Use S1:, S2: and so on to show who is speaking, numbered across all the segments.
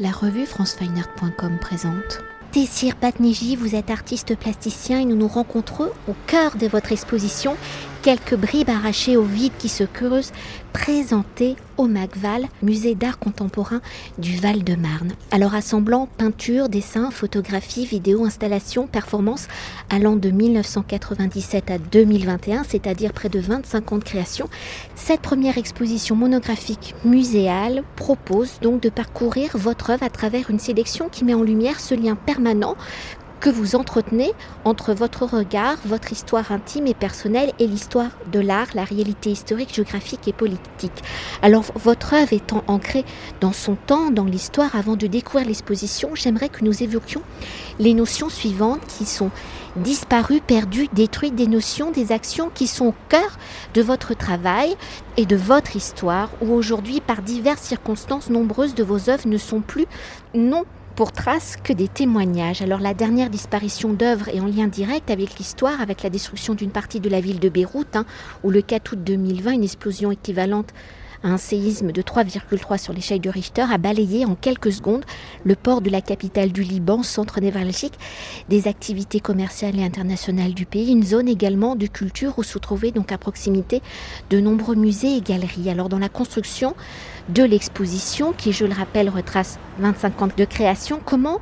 S1: La revue francefineart.com présente. Tessir Patneji, vous êtes artiste plasticien et nous nous rencontrons au cœur de votre exposition quelques bribes arrachées au vide qui se creusent, présentées au MACVAL, musée d'art contemporain du Val-de-Marne. Alors assemblant peinture, dessin, photographie, vidéo, installation, performance, allant de 1997 à 2021, c'est-à-dire près de 25 ans de création, cette première exposition monographique muséale propose donc de parcourir votre œuvre à travers une sélection qui met en lumière ce lien permanent que vous entretenez entre votre regard, votre histoire intime et personnelle et l'histoire de l'art, la réalité historique, géographique et politique. Alors votre œuvre étant ancrée dans son temps, dans l'histoire, avant de découvrir l'exposition, j'aimerais que nous évoquions les notions suivantes qui sont disparues, perdues, détruites, des notions, des actions qui sont au cœur de votre travail et de votre histoire, où aujourd'hui, par diverses circonstances, nombreuses de vos œuvres ne sont plus non pour trace que des témoignages. Alors la dernière disparition d'œuvres est en lien direct avec l'histoire, avec la destruction d'une partie de la ville de Beyrouth, hein, où le 4 août 2020, une explosion équivalente un séisme de 3,3 sur l'échelle de Richter a balayé en quelques secondes le port de la capitale du Liban, centre névralgique des activités commerciales et internationales du pays, une zone également de culture où se trouvaient donc à proximité de nombreux musées et galeries. Alors dans la construction de l'exposition, qui je le rappelle retrace 25 ans de création, comment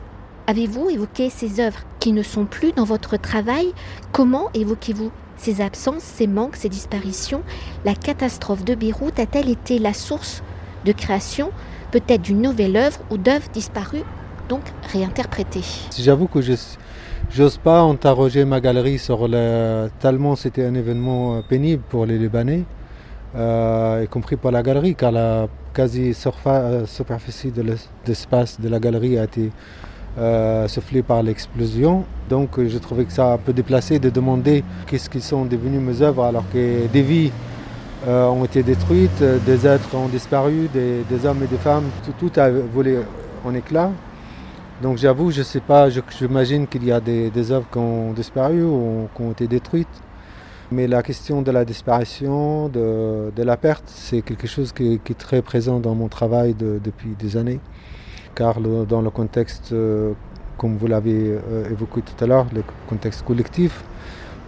S1: avez-vous évoqué ces œuvres qui ne sont plus dans votre travail? Comment évoquez-vous ces absences, ces manques, ces disparitions, la catastrophe de Beyrouth a-t-elle été la source de création? Peut-être d'une nouvelle œuvre ou d'œuvres disparues, donc réinterprétées?
S2: J'avoue que je n'ose pas interroger ma galerie sur le... tellement c'était un événement euh, pénible pour les Libanais, euh, y compris pour la galerie, car la quasi-superficie euh, de l'espace de la galerie a été euh, soufflé par l'explosion. Donc euh, je trouvais que ça un peu déplacé de demander qu'est-ce qui sont devenus mes œuvres alors que des vies euh, ont été détruites, des êtres ont disparu, des, hommes et des femmes, tout, a volé en éclats. Donc j'avoue, je ne sais pas, j'imagine qu'il y a des, œuvres qui ont disparu ou qui ont été détruites. Mais la question de la disparition, de, la perte, c'est quelque chose qui, est très présent dans mon travail depuis des années. Car dans le contexte, euh, comme vous l'avez euh, évoqué tout à l'heure, le contexte collectif,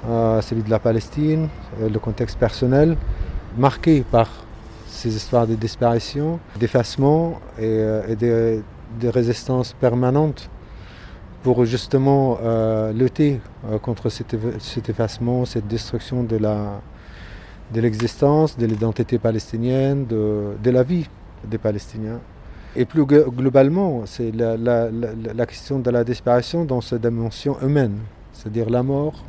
S2: euh, celui de la Palestine, le contexte personnel, marqué par ces histoires de disparition, d'effacement et, de, résistance permanente pour justement lutter contre cet, effacement, cette destruction de l'existence, de l'identité palestinienne, de la vie des Palestiniens. Et plus globalement, c'est la, question de la disparition dans sa dimension humaine, c'est-à-dire la mort,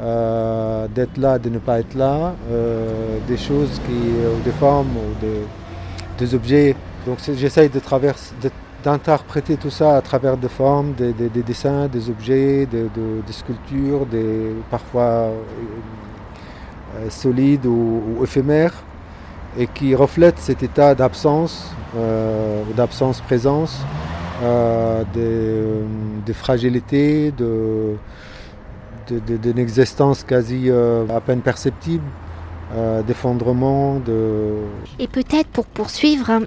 S2: euh, d'être là, de ne pas être là, euh, des choses qui, ou des formes, ou des, objets. Donc j'essaye de d'interpréter tout ça à travers des formes, des, dessins, des objets, des, sculptures, des, parfois euh, solides ou éphémères et qui reflète cet état d'absence, euh, d'absence-présence, euh, de, fragilité, d'une existence quasi euh, à peine perceptible, d'effondrement. De...
S1: Et peut-être pour poursuivre, hein,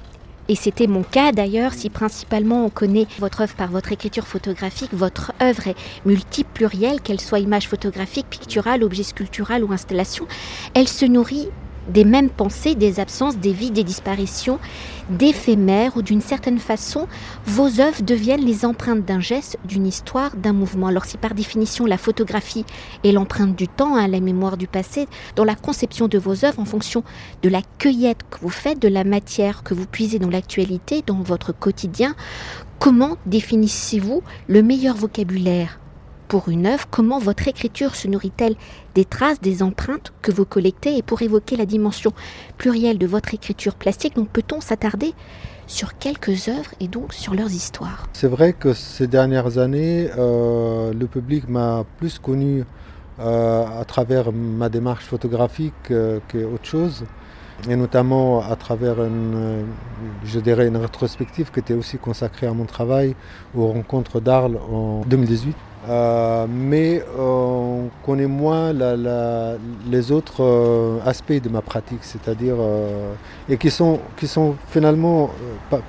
S1: et c'était mon cas d'ailleurs, si principalement on connaît votre œuvre par votre écriture photographique, votre œuvre est multiple, plurielle, qu'elle soit image photographique, picturale, objet sculptural ou installation, elle se nourrit des mêmes pensées, des absences, des vies, des disparitions, d'éphémères ou d'une certaine façon, vos œuvres deviennent les empreintes d'un geste, d'une histoire, d'un mouvement. Alors si par définition la photographie est l'empreinte du temps, hein, la mémoire du passé, dans la conception de vos œuvres en fonction de la cueillette que vous faites, de la matière que vous puisez dans l'actualité, dans votre quotidien, comment définissez-vous le meilleur vocabulaire pour une œuvre, comment votre écriture se nourrit-elle des traces, des empreintes que vous collectez et pour évoquer la dimension plurielle de votre écriture plastique, donc peut-on s'attarder sur quelques œuvres et donc sur leurs histoires?
S2: C'est vrai que ces dernières années, euh, le public m'a plus connu euh, à travers ma démarche photographique euh, qu'autre chose. et notamment à travers je dirais une rétrospective qui était aussi consacrée à mon travail aux rencontres d'Arles en 2018. Euh, mais euh, on connaît moins les autres euh, aspects de ma pratique, c'est-à-dire et qui sont qui sont finalement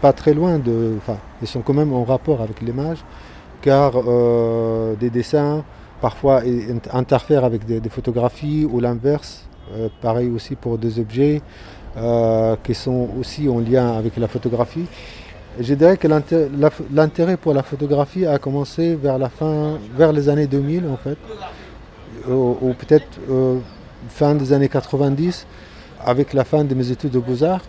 S2: pas, très loin de, enfin, ils sont quand même en rapport avec l'image, car des dessins parfois interfèrent avec des, photographies ou l'inverse. pareil aussi pour des objets qui sont aussi en lien avec la photographie. Je dirais que l'intérêt pour la photographie a commencé vers la fin, vers les années 2000 en fait, ou, peut-être euh, fin des années 90, avec la fin de mes études de beaux-arts.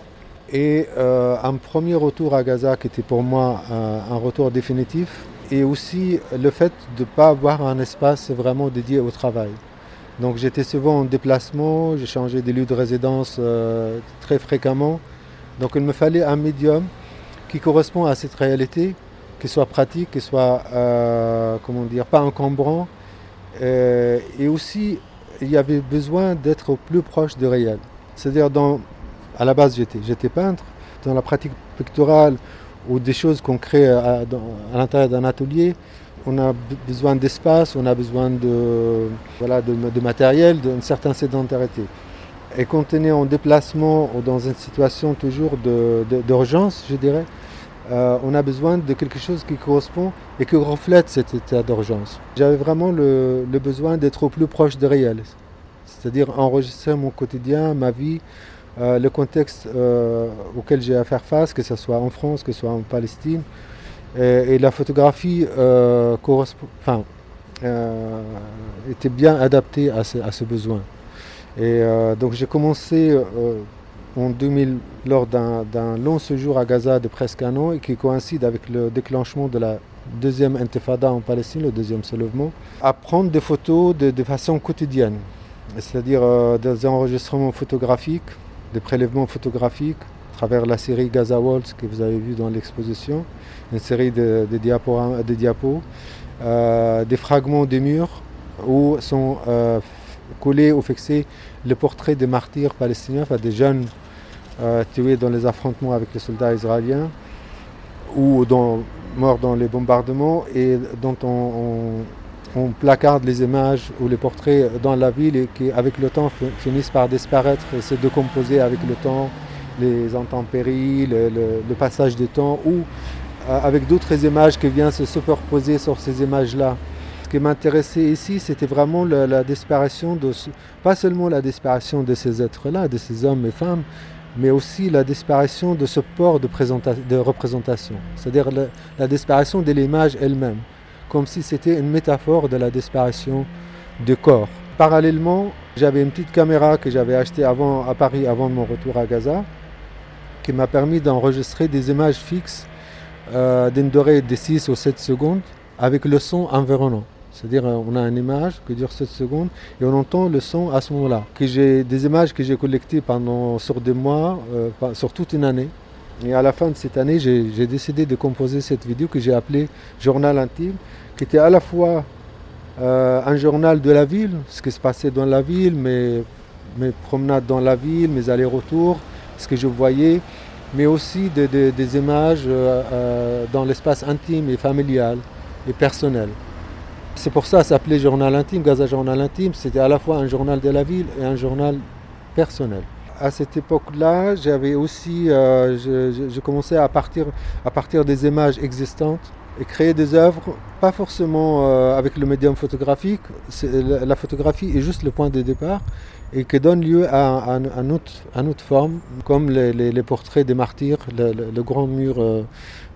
S2: Et euh, un premier retour à Gaza qui était pour moi un, retour définitif, et aussi le fait de ne pas avoir un espace vraiment dédié au travail. Donc j'étais souvent en déplacement, j'ai changé de lieu de résidence euh, très fréquemment. Donc il me fallait un médium qui correspond à cette réalité, qui soit pratique, qui soit, euh, comment dire, pas encombrant. Euh, et aussi, il y avait besoin d'être plus proche du réel. C'est-à-dire, dans, à la base, j'étais, peintre. Dans la pratique picturale ou des choses qu'on crée à, l'intérieur d'un atelier, on a besoin d'espace, on a besoin de, voilà, de matériel, d'une certaine sédentarité. Et quand on est en déplacement ou dans une situation toujours d'urgence, je dirais, euh, on a besoin de quelque chose qui correspond et qui reflète cet état d'urgence. J'avais vraiment le, besoin d'être au plus proche du réel, c'est-à-dire enregistrer mon quotidien, ma vie, euh, le contexte euh, auquel j'ai à faire face, que ce soit en France, que ce soit en Palestine. Et, la photographie était bien adaptée à ce besoin. Et donc j'ai commencé en 2000 lors d'un long séjour à Gaza de presque un an et qui coïncide avec le déclenchement de la deuxième intifada en Palestine, le deuxième soulèvement, à prendre des photos de, façon quotidienne, c'est-à-dire euh, des enregistrements photographiques, des prélèvements photographiques à travers la série Gaza Waltz que vous avez vu dans l'exposition, une série de, diapos, de diapos euh, des fragments des murs où sont euh, collés ou fixés les portraits des martyrs palestiniens, enfin des jeunes euh, tués dans les affrontements avec les soldats israéliens ou morts dans les bombardements et dont on, placarde les images ou les portraits dans la ville et qui avec le temps finissent par disparaître et se décomposer avec le temps, les intempéries, le, passage du temps ou euh, avec d'autres images qui viennent se superposer sur ces images-là. Qui m'intéressait ici, c'était vraiment la, disparition de, pas seulement la disparition de ces êtres-là, de ces hommes et femmes, mais aussi la disparition de ce port de, de représentation, c'est-à-dire la, disparition de l'image elle-même, comme si c'était une métaphore de la disparition du corps. Parallèlement, j'avais une petite caméra que j'avais achetée avant, à Paris avant mon retour à Gaza, qui m'a permis d'enregistrer des images fixes euh, d'une durée de 6 ou 7 secondes avec le son environnant. C'est-à-dire euh, on a une image qui dure 7 secondes et on entend le son à ce moment-là. J'ai des images que j'ai collectées pendant sur des mois, euh, sur toute une année. Et à la fin de cette année, j'ai décidé de composer cette vidéo que j'ai appelée Journal intime, qui était à la fois euh, un journal de la ville, ce qui se passait dans la ville, mes promenades dans la ville, mes allers-retours, ce que je voyais, mais aussi des images dans l'espace intime et familial et personnel. C'est pour ça que ça s'appelait Journal intime, Gaza Journal intime. C'était à la fois un journal de la ville et un journal personnel. À cette époque-là, j'avais aussi, euh, je, commençais à partir, des images existantes et créer des œuvres, pas forcément euh, avec le médium photographique. La, photographie est juste le point de départ et qui donne lieu à, une autre forme, comme les, portraits des martyrs, le, grand mur. Euh,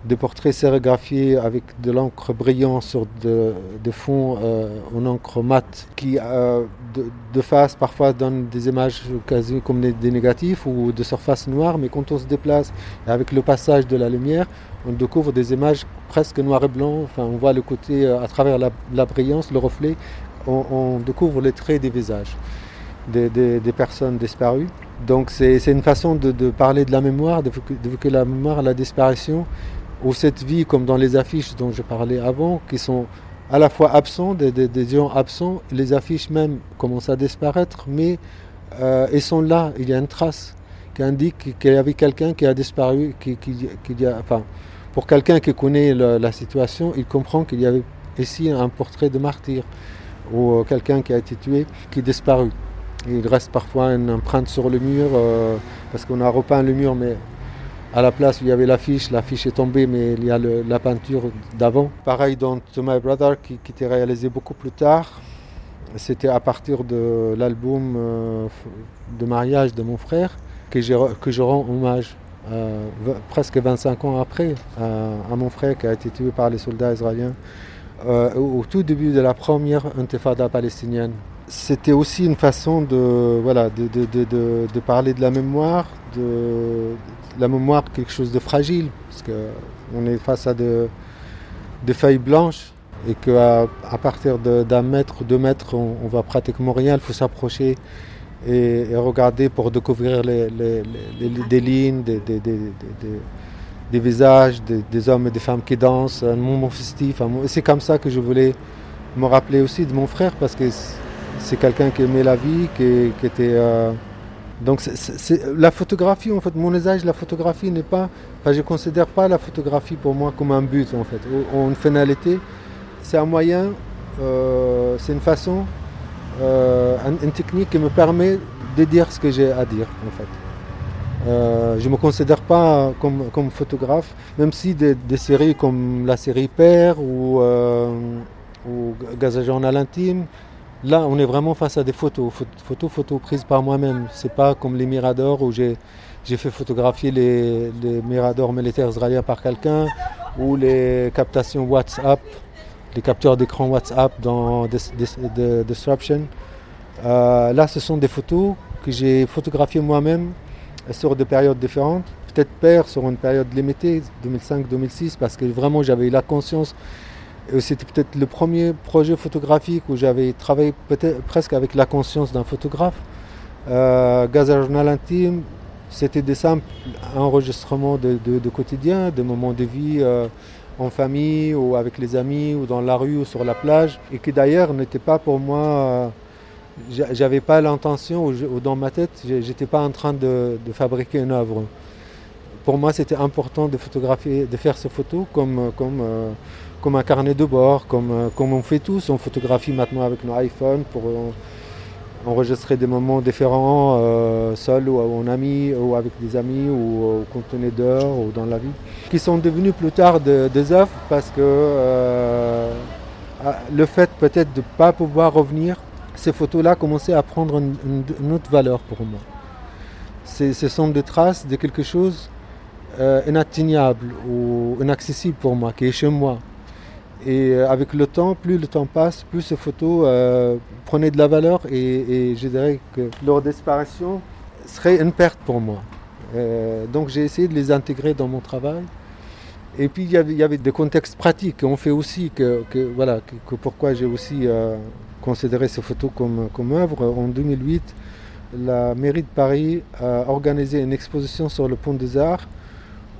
S2: des portraits sérigraphiés avec de l'encre brillante sur des fonds euh, en encre mat qui euh, de, face parfois donnent des images quasi comme des, négatifs ou de surface noire mais quand on se déplace avec le passage de la lumière on découvre des images presque noir et blanc enfin on voit le côté euh, à travers la, brillance le reflet on, découvre les traits des visages des, personnes disparues donc c'est une façon de, parler de la mémoire, d'évoquer la mémoire, la disparition, ou cette vie, comme dans les affiches dont je parlais avant, qui sont à la fois absents, des, gens absents, les affiches même commencent à disparaître, mais euh, elles sont là, il y a une trace qui indique qu'il y avait quelqu'un qui a disparu, qui, pour quelqu'un qui connaît la situation, il comprend qu'il y avait ici un portrait de martyr ou quelqu'un qui a été tué, qui est disparu. Il reste parfois une empreinte sur le mur euh, parce qu'on a repeint le mur, mais à la place où il y avait l'affiche, l'affiche est tombée, mais il y a la peinture d'avant. Pareil dans To My Brother qui, était réalisé beaucoup plus tard. C'était à partir de l'album euh, de mariage de mon frère que, je rends hommage euh, presque 25 ans après à, mon frère qui a été tué par les soldats israéliens au, tout début de la première intifada palestinienne. C'était aussi une façon de, voilà, de, de, de, parler de la mémoire, de, la mémoire quelque chose de fragile, parce qu'on est face à des feuilles blanches et qu'à à partir d'un mètre, deux mètres, on, on, voit pratiquement rien. Il faut s'approcher et, regarder pour découvrir les, des lignes, des, des, visages, des, hommes et des femmes qui dansent, un moment festif. C'est comme ça que je voulais me rappeler aussi de mon frère parce que c'est quelqu'un qui aimait la vie, qui, était. Euh, donc la photographie, en fait, mon usage, la photographie n'est pas. Enfin, je ne considère pas la photographie pour moi comme un but, en fait, ou une finalité c'est un moyen, euh, c'est une façon, euh, une technique qui me permet de dire ce que j'ai à dire en fait. Je ne me considère pas comme, comme, photographe, même si des, séries comme la série Père ou, ou Gaza Journal Intime, là on est vraiment face à des photos, photos, photos prises par moi-même. C'est pas comme les miradors où j'ai fait photographier les, miradors militaires israéliens par quelqu'un ou les captations WhatsApp les capteurs d'écran WhatsApp dans Disruption. Euh, là, ce sont des photos que j'ai photographiées moi-même sur des périodes différentes. Peut-être père sur une période limitée, 2005-2006, parce que vraiment j'avais la conscience. C'était peut-être le premier projet photographique où j'avais travaillé presque avec la conscience d'un photographe. Euh, Gaza Journal Intime, c'était des simples enregistrements de, quotidien, de moments de vie. Euh, en famille ou avec les amis ou dans la rue ou sur la plage et qui d'ailleurs n'était pas pour moi, euh, j'avais pas l'intention ou, dans ma tête, j'étais pas en train de, fabriquer une œuvre. Pour moi, c'était important de photographier, de faire ces photos comme, comme, euh, comme un carnet de bord, comme, euh, comme on fait tous. On photographie maintenant avec nos iPhones pour enregistrer des moments différents, euh, seul ou en ami, ou avec des amis, ou, on est dehors, ou dans la vie, qui sont devenus plus tard des œuvres parce que euh, le fait peut-être de ne pas pouvoir revenir, ces photos-là commençaient à prendre une, autre valeur pour moi. Ce sont des traces de quelque chose euh, inatteignable ou inaccessible pour moi, qui est chez moi. Et euh, avec le temps, plus le temps passe, plus ces photos euh, prenaient de la valeur et, je dirais que leur disparition serait une perte pour moi. Euh, donc j'ai essayé de les intégrer dans mon travail. Et puis il y avait, des contextes pratiques qu'on fait aussi, que, voilà, que, pourquoi j'ai aussi considéré ces photos comme, comme œuvre. En 2008, la mairie de Paris a organisé une exposition sur le pont des Arts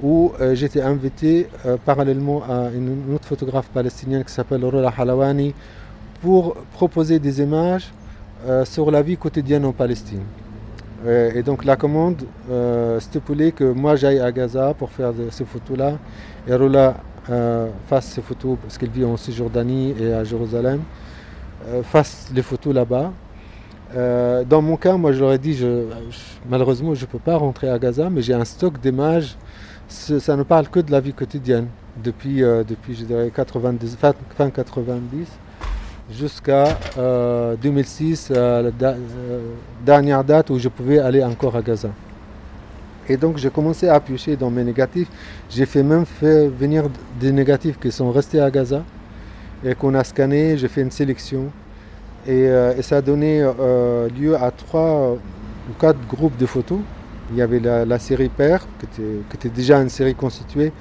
S2: où euh, j'étais invité euh, parallèlement à une, autre photographe palestinienne qui s'appelle Rola Halawani pour proposer des images euh, sur la vie quotidienne en Palestine. et donc la commande stipulait que moi j'aille à Gaza pour faire ces photos-là et Rola fasse ces photos parce qu'elle vit en Cisjordanie et à Jérusalem, fasse les photos là-bas. dans mon cas, moi je leur ai dit, malheureusement je ne peux pas rentrer à Gaza, mais j'ai un stock d'images ça ne parle que de la vie quotidienne depuis, euh, depuis je dirais 90, fin 90 jusqu'à 2006, euh, la euh, dernière date où je pouvais aller encore à Gaza. Et donc j'ai commencé à piocher dans mes négatifs. J'ai fait même fait venir des négatifs qui sont restés à Gaza et qu'on a scanné. J'ai fait une sélection et, ça a donné lieu à trois ou quatre groupes de photos il y avait la, série Père, qui était, déjà une série constituée.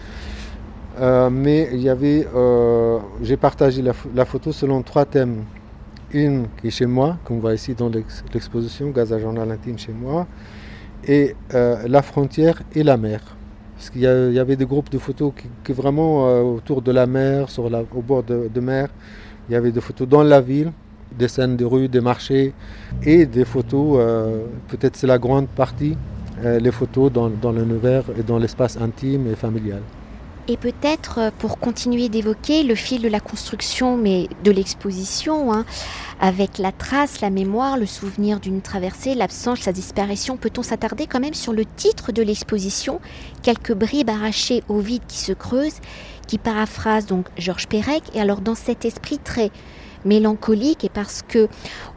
S2: Euh, mais il y avait, euh, j'ai partagé la, photo selon trois thèmes. Une qui est chez moi, qu'on voit ici dans l'exposition, Gaza Journal Intime chez moi, et euh, la frontière et la mer. Parce qu'il y, avait des groupes de photos qui, vraiment autour de la mer, sur la, au bord de, de, mer. Il y avait des photos dans la ville, des scènes de rue, des marchés, et des photos, peut-être c'est la grande partie, les photos dans, dans l'univers et dans l'espace intime et familial.
S1: Et peut-être euh, pour continuer d'évoquer le fil de la construction, mais de l'exposition, hein, avec la trace, la mémoire, le souvenir d'une traversée, l'absence, la disparition, peut-on s'attarder quand même sur le titre de l'exposition, quelques bribes arrachées au vide qui se creusent, qui paraphrase donc Georges Perec, et alors dans cet esprit très mélancolique, et parce que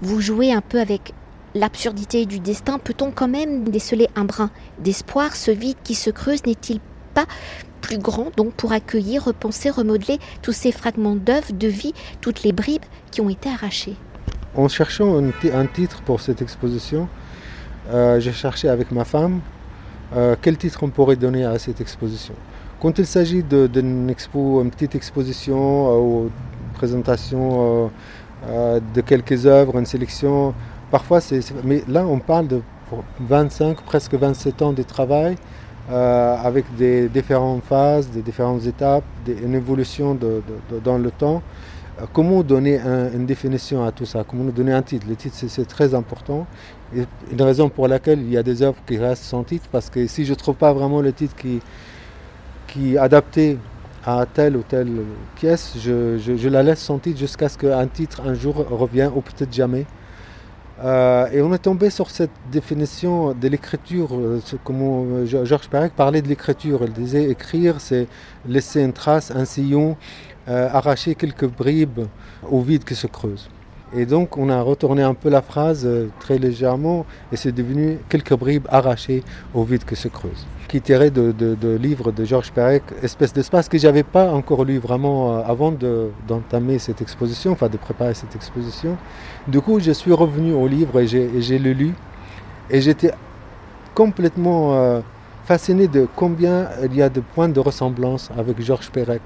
S1: vous jouez un peu avec l'absurdité du destin, peut-on quand même déceler un brin d'espoir? Ce vide qui se creuse n'est-il pas plus grand donc pour accueillir, repenser, remodeler tous ces fragments d'œuvres, de vie, toutes les bribes qui ont été arrachées?
S2: En cherchant un, titre pour cette exposition, euh, j'ai cherché avec ma femme euh, quel titre on pourrait donner à cette exposition? Quand il s'agit d'une expo, une petite exposition euh, ou présentation de quelques œuvres, une sélection, parfois c'est. Mais là, on parle de 25, presque 27 ans de travail euh, avec des différentes phases, des différentes étapes, une évolution dans le temps. Euh, comment donner une définition à tout ça? Comment donner un titre? Le titre, c'est très important. Une raison pour laquelle il y a des œuvres qui restent sans titre, parce que si je ne trouve pas vraiment le titre qui, qui est adapté à telle ou telle pièce, je, je la laisse sans titre jusqu'à ce qu'un titre un jour revienne, ou peut-être jamais. Euh, et on est tombé sur cette définition de l'écriture, euh, comment euh, Georges Perec parlait de l'écriture. Il disait écrire, c'est laisser une trace, un sillon, arracher quelques bribes au vide qui se creuse. Et donc on a retourné un peu la phrase très légèrement et c'est devenu quelques bribes arrachées au vide qui se creuse. Qui tirait de, de, livres de Georges Perec, Espèce d'espace, que j'avais pas encore lu vraiment avant d'entamer cette exposition, enfin de préparer cette exposition. Du coup, je suis revenu au livre et j'ai le lu. Et j'étais complètement fasciné de combien il y a de points de ressemblance avec Georges Perec.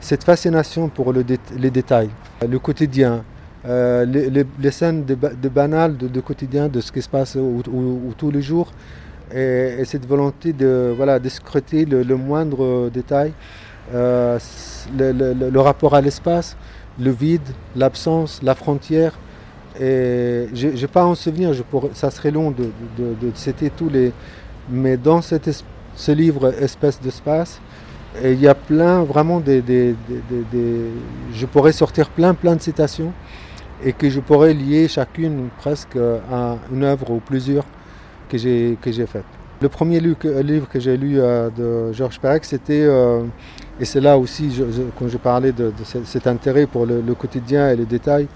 S2: Cette fascination pour le les détails, le quotidien, euh, les, scènes de, de banal, de, quotidien, de ce qui se passe tous les jours, et, cette volonté de, voilà, scruter le, moindre détail, euh, le, rapport à l'espace, le vide, l'absence, la frontière. Et je n'ai pas en souvenir, ça serait long de, citer tous les. Mais dans ce livre Espèce d'espace, il y a plein, vraiment, des, je pourrais sortir plein, plein de citations et que je pourrais lier chacune presque à une œuvre ou plusieurs que j'ai faites. Le premier livre que j'ai lu euh, de Georges Perec, c'était, euh, et c'est là aussi quand je parlais de, cet intérêt pour le, quotidien et les détails,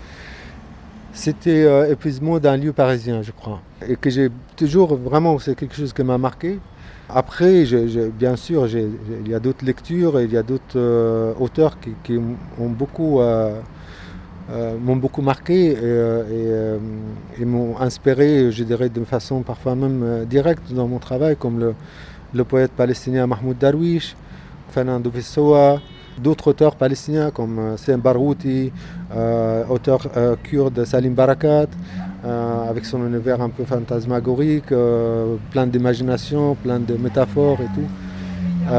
S2: c'était euh, Épuisement d'un lieu parisien, je crois. Et que j'ai toujours, vraiment, c'est quelque chose qui m'a marqué. Après, bien sûr, il y a d'autres lectures, il y a d'autres auteurs qui, ont beaucoup m'ont beaucoup marqué et, euh, euh, m'ont inspiré, je dirais, de façon parfois même directe dans mon travail, comme le, poète palestinien Mahmoud Darwish, Fernando Pessoa, d'autres auteurs palestiniens comme Saïm Barouti, auteur kurde Salim Barakat, avec son univers un peu fantasmagorique, plein d'imagination, plein de métaphores et tout.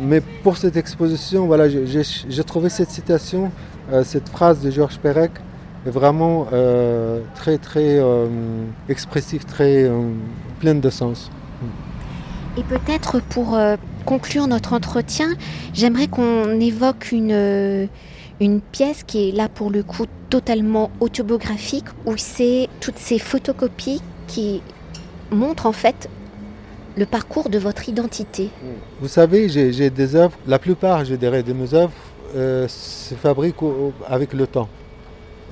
S2: mais pour cette exposition, voilà, j'ai trouvé cette citation euh, cette phrase de Georges Perec est vraiment euh, très très euh, expressive, très pleine de sens.
S1: Et peut-être pour conclure notre entretien, j'aimerais qu'on évoque une, une pièce qui est là pour le coup totalement autobiographique, où c'est toutes ces photocopies qui montrent en fait le parcours de votre identité.
S2: Vous savez, j'ai des œuvres, la plupart, je dirais, de mes œuvres euh, se fabrique avec le temps.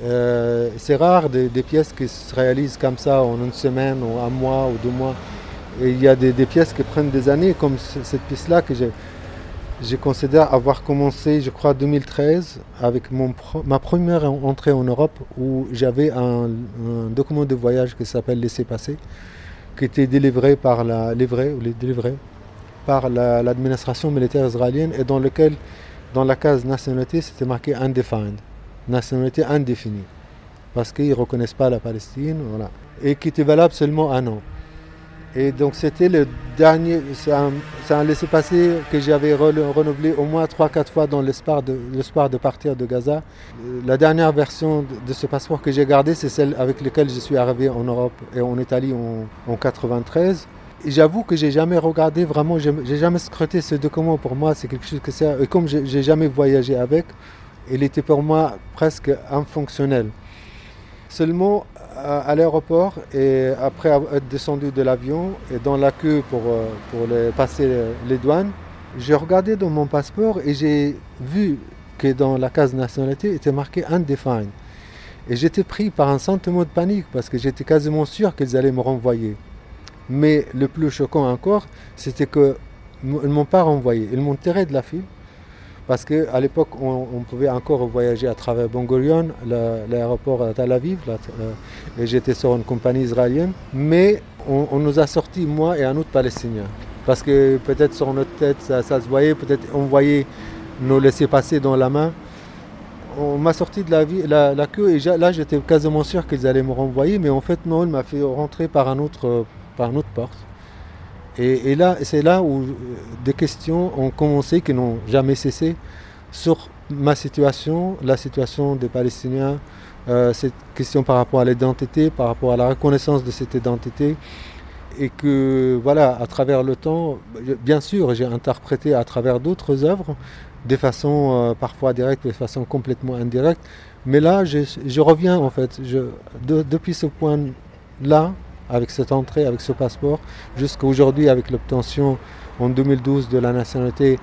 S2: Euh, c'est rare des, pièces qui se réalisent comme ça en une semaine ou un mois ou deux mois. Il y a des, pièces qui prennent des années, comme cette pièce-là que je considère avoir commencé, je crois, en 2013, avec mon, ma première entrée en Europe, où j'avais un, document de voyage qui s'appelle Laisser passer, qui était délivré par la, livré, ou délivré par l'administration militaire israélienne et dans lequel dans la case nationalité, c'était marqué undefined, nationalité indéfinie, parce qu'ils ne reconnaissent pas la Palestine, voilà. et qui était valable seulement un an. Et donc c'était le dernier, c'est un, laissez-passer que j'avais renouvelé au moins 3-4 fois dans l'espoir de, partir de Gaza. La dernière version de, ce passeport que j'ai gardé, c'est celle avec laquelle je suis arrivé en Europe et en Italie en, en 93. J'avoue que j'ai jamais regardé vraiment, j'ai jamais scruté ce document. Pour moi, c'est quelque chose que c'est. Et comme j'ai jamais voyagé avec, il était pour moi presque infonctionnel. Seulement à, l'aéroport et après être descendu de l'avion et dans la queue pour, euh, pour passer les douanes, j'ai regardé dans mon passeport et j'ai vu que dans la case nationalité était marqué undefined. Et j'étais pris par un sentiment de panique parce que j'étais quasiment sûr qu'ils allaient me renvoyer. Mais le plus choquant encore, c'était qu'ils ne m'ont pas renvoyé. Ils m'ont tiré de la file parce qu'à l'époque, on, pouvait encore voyager à travers Bongorion, l'aéroport à Tel Aviv, euh, et j'étais sur une compagnie israélienne. Mais on, nous a sortis, moi et un autre Palestinien. Parce que peut-être sur notre tête, ça, se voyait, peut-être on voyait nous laisser passer dans la main. On m'a sorti de la, la, queue et là j'étais quasiment sûr qu'ils allaient me renvoyer, mais en fait non, il m'a fait rentrer par, un autre, par une autre porte. Et, là, c'est là où euh, des questions ont commencé, qui n'ont jamais cessé, sur ma situation, la situation des Palestiniens, euh, cette question par rapport à l'identité, par rapport à la reconnaissance de cette identité. Et que, voilà, à travers le temps, bien sûr, j'ai interprété à travers d'autres œuvres, de façon euh, parfois directe, de façon complètement indirecte. Mais là, je, reviens, en fait, je, depuis ce point-là, avec cette entrée, avec ce passeport, jusqu'à aujourd'hui avec l'obtention en 2012 de la nationalité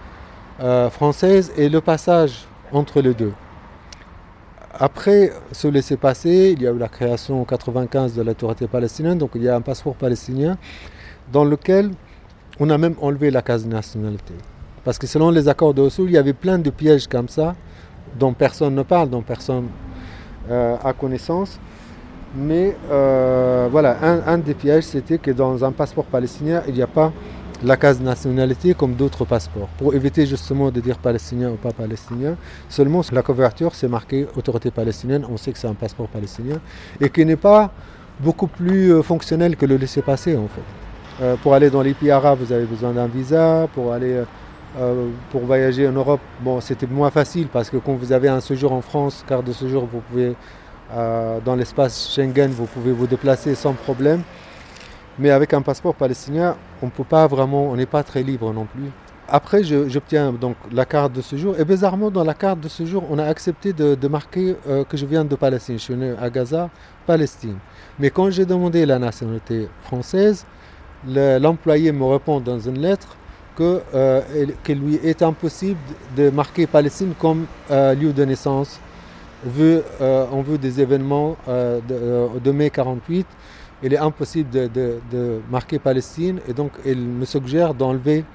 S2: euh, française et le passage entre les deux. Après ce laisser-passer, il y a eu la création en 1995 de l'autorité palestinienne, donc il y a un passeport palestinien dans lequel on a même enlevé la case nationalité. Parce que selon les accords de Oslo, il y avait plein de pièges comme ça, dont personne ne parle, dont personne euh, a connaissance. Mais euh, voilà, un, des pièges, c'était que dans un passeport palestinien, il n'y a pas la case nationalité comme d'autres passeports. Pour éviter justement de dire palestinien ou pas palestinien, seulement la couverture, c'est marqué autorité palestinienne, on sait que c'est un passeport palestinien, et qui n'est pas beaucoup plus euh, fonctionnel que le laisser-passer en fait. Euh, pour aller dans les pays arabes, vous avez besoin d'un visa. Pour aller pour voyager en Europe, bon, c'était moins facile parce que quand vous avez un séjour en France, carte de séjour, vous pouvez euh, dans l'espace Schengen, vous pouvez vous déplacer sans problème. Mais avec un passeport palestinien, on peut pas vraiment, on n'est pas très libre non plus. Après, j'obtiens donc la carte de séjour. Et bizarrement, dans la carte de séjour, on a accepté de, marquer euh, que je viens de Palestine. Je suis né à Gaza, Palestine. Mais quand j'ai demandé la nationalité française, l'employé me répond dans une lettre que, euh, qu'il lui est impossible de marquer Palestine comme lieu de naissance veut, euh, on veut des événements euh, euh, de, mai 48, il est impossible de, marquer Palestine et donc il me suggère d'enlever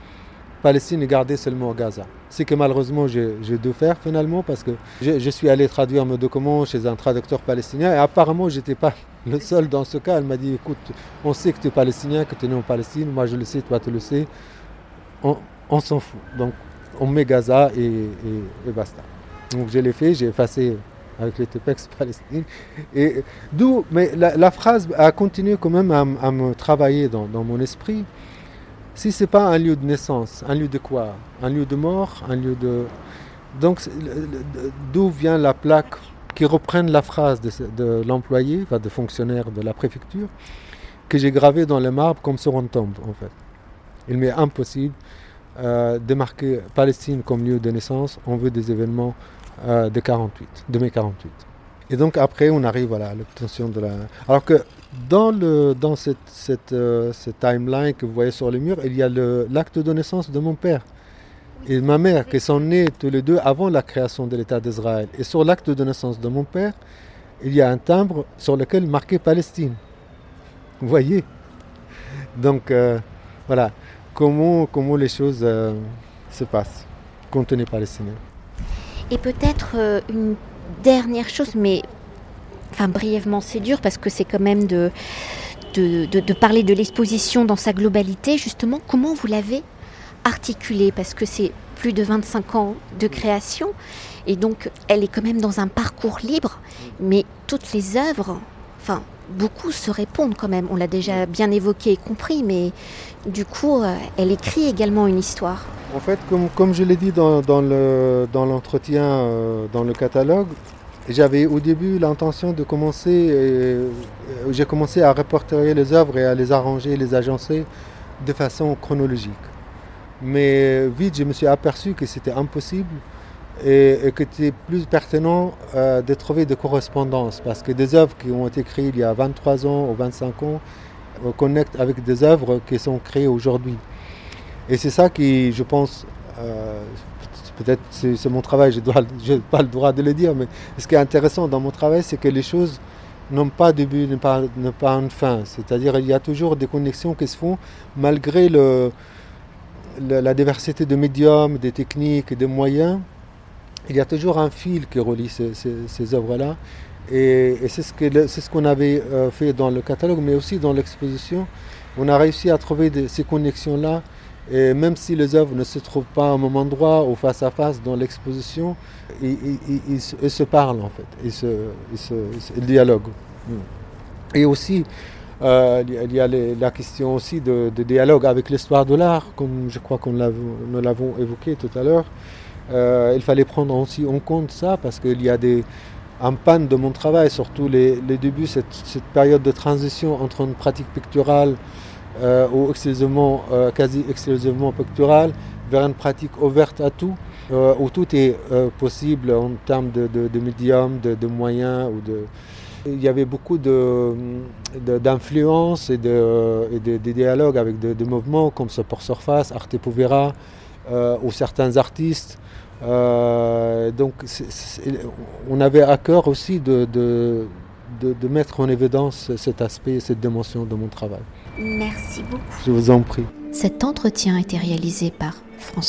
S2: Palestine et garder seulement Gaza. C'est que malheureusement j'ai dû faire finalement parce que je, suis allé traduire mes documents chez un traducteur palestinien et apparemment j'étais pas le seul dans ce cas. Elle m'a dit écoute, on sait que tu es palestinien, que tu es né en Palestine, moi je le sais, toi tu le sais, on, s'en fout. Donc on met Gaza et, et basta. Donc je l'ai fait, j'ai effacé avec les Tepex Palestine. Et d'où, mais la, phrase a continué quand même à, me travailler dans, mon esprit. Si c'est pas un lieu de naissance, un lieu de quoi? Un lieu de mort, un lieu de. Donc, d'où vient la plaque qui reprenne la phrase de, l'employé, enfin de fonctionnaire de la préfecture, que j'ai gravée dans le marbre comme sur une tombe, en fait. Il m'est impossible euh, de marquer Palestine comme lieu de naissance. On veut des événements euh, de 48, de mai 48. Et donc après, on arrive voilà, à l'obtention de la... Alors que dans, le, dans cette, cette, euh, timeline que vous voyez sur le mur, il y a l'acte de naissance de mon père et ma mère, qui sont nés tous les deux avant la création de l'État d'Israël. Et sur l'acte de naissance de mon père, il y a un timbre sur lequel marqué Palestine. Vous voyez? Donc euh, voilà, comment, comment les choses se passent quand on est palestinien.
S1: Et peut-être euh, une dernière chose, mais enfin brièvement c'est dur parce que c'est quand même de, parler de l'exposition dans sa globalité, justement, comment vous l'avez articulée? Parce que c'est plus de 25 ans de création, et donc elle est quand même dans un parcours libre, mais toutes les œuvres, enfin beaucoup se répondent quand même, on l'a déjà bien évoqué et compris, mais du coup, euh, elle écrit également une histoire.
S2: En fait, comme, je l'ai dit dans, l'entretien, euh, dans, le catalogue, j'avais au début l'intention de commencer, euh, j'ai commencé à répertorier les œuvres et à les arranger, les agencer de façon chronologique. Mais vite, je me suis aperçu que c'était impossible et, que c'était plus pertinent euh, de trouver des correspondances parce que des œuvres qui ont été créées il y a 23 ans ou 25 ans connectent avec des œuvres qui sont créées aujourd'hui. Et c'est ça qui, je pense, euh, peut-être c'est mon travail, je n'ai pas le droit de le dire, mais ce qui est intéressant dans mon travail, c'est que les choses n'ont pas de début, n'ont pas, une fin. C'est-à-dire qu'il y a toujours des connexions qui se font malgré la diversité de médiums, des techniques des moyens. Il y a toujours un fil qui relie ces, œuvres-là. Et, c'est ce qu'on ce qu'on avait euh, fait dans le catalogue, mais aussi dans l'exposition. On a réussi à trouver ces connexions-là et même si les œuvres ne se trouvent pas au même endroit ou face à face dans l'exposition, ils, se parlent en fait, ils, se, dialoguent. Mm. Et aussi, euh, il y a la question aussi de, dialogue avec l'histoire de l'art, comme je crois qu'on nous l'avons évoqué tout à l'heure. Euh, il fallait prendre aussi en compte ça parce qu'il y a des, un panne de mon travail, surtout les, débuts, cette, période de transition entre une pratique picturale euh, ou exclusivement, euh, quasi exclusivement picturale vers une pratique ouverte à tout, euh, où tout est possible en termes de, de, médium, de, moyens. Ou de... Il y avait beaucoup d'influences et, de, et dialogues avec des mouvements comme Support Surface, Arte Povera, ou certains artistes. donc on avait à cœur aussi de, de, de, mettre en évidence cet aspect, cette dimension de mon travail.
S1: Merci beaucoup.
S2: Je vous en prie.
S1: Cet entretien a été réalisé par François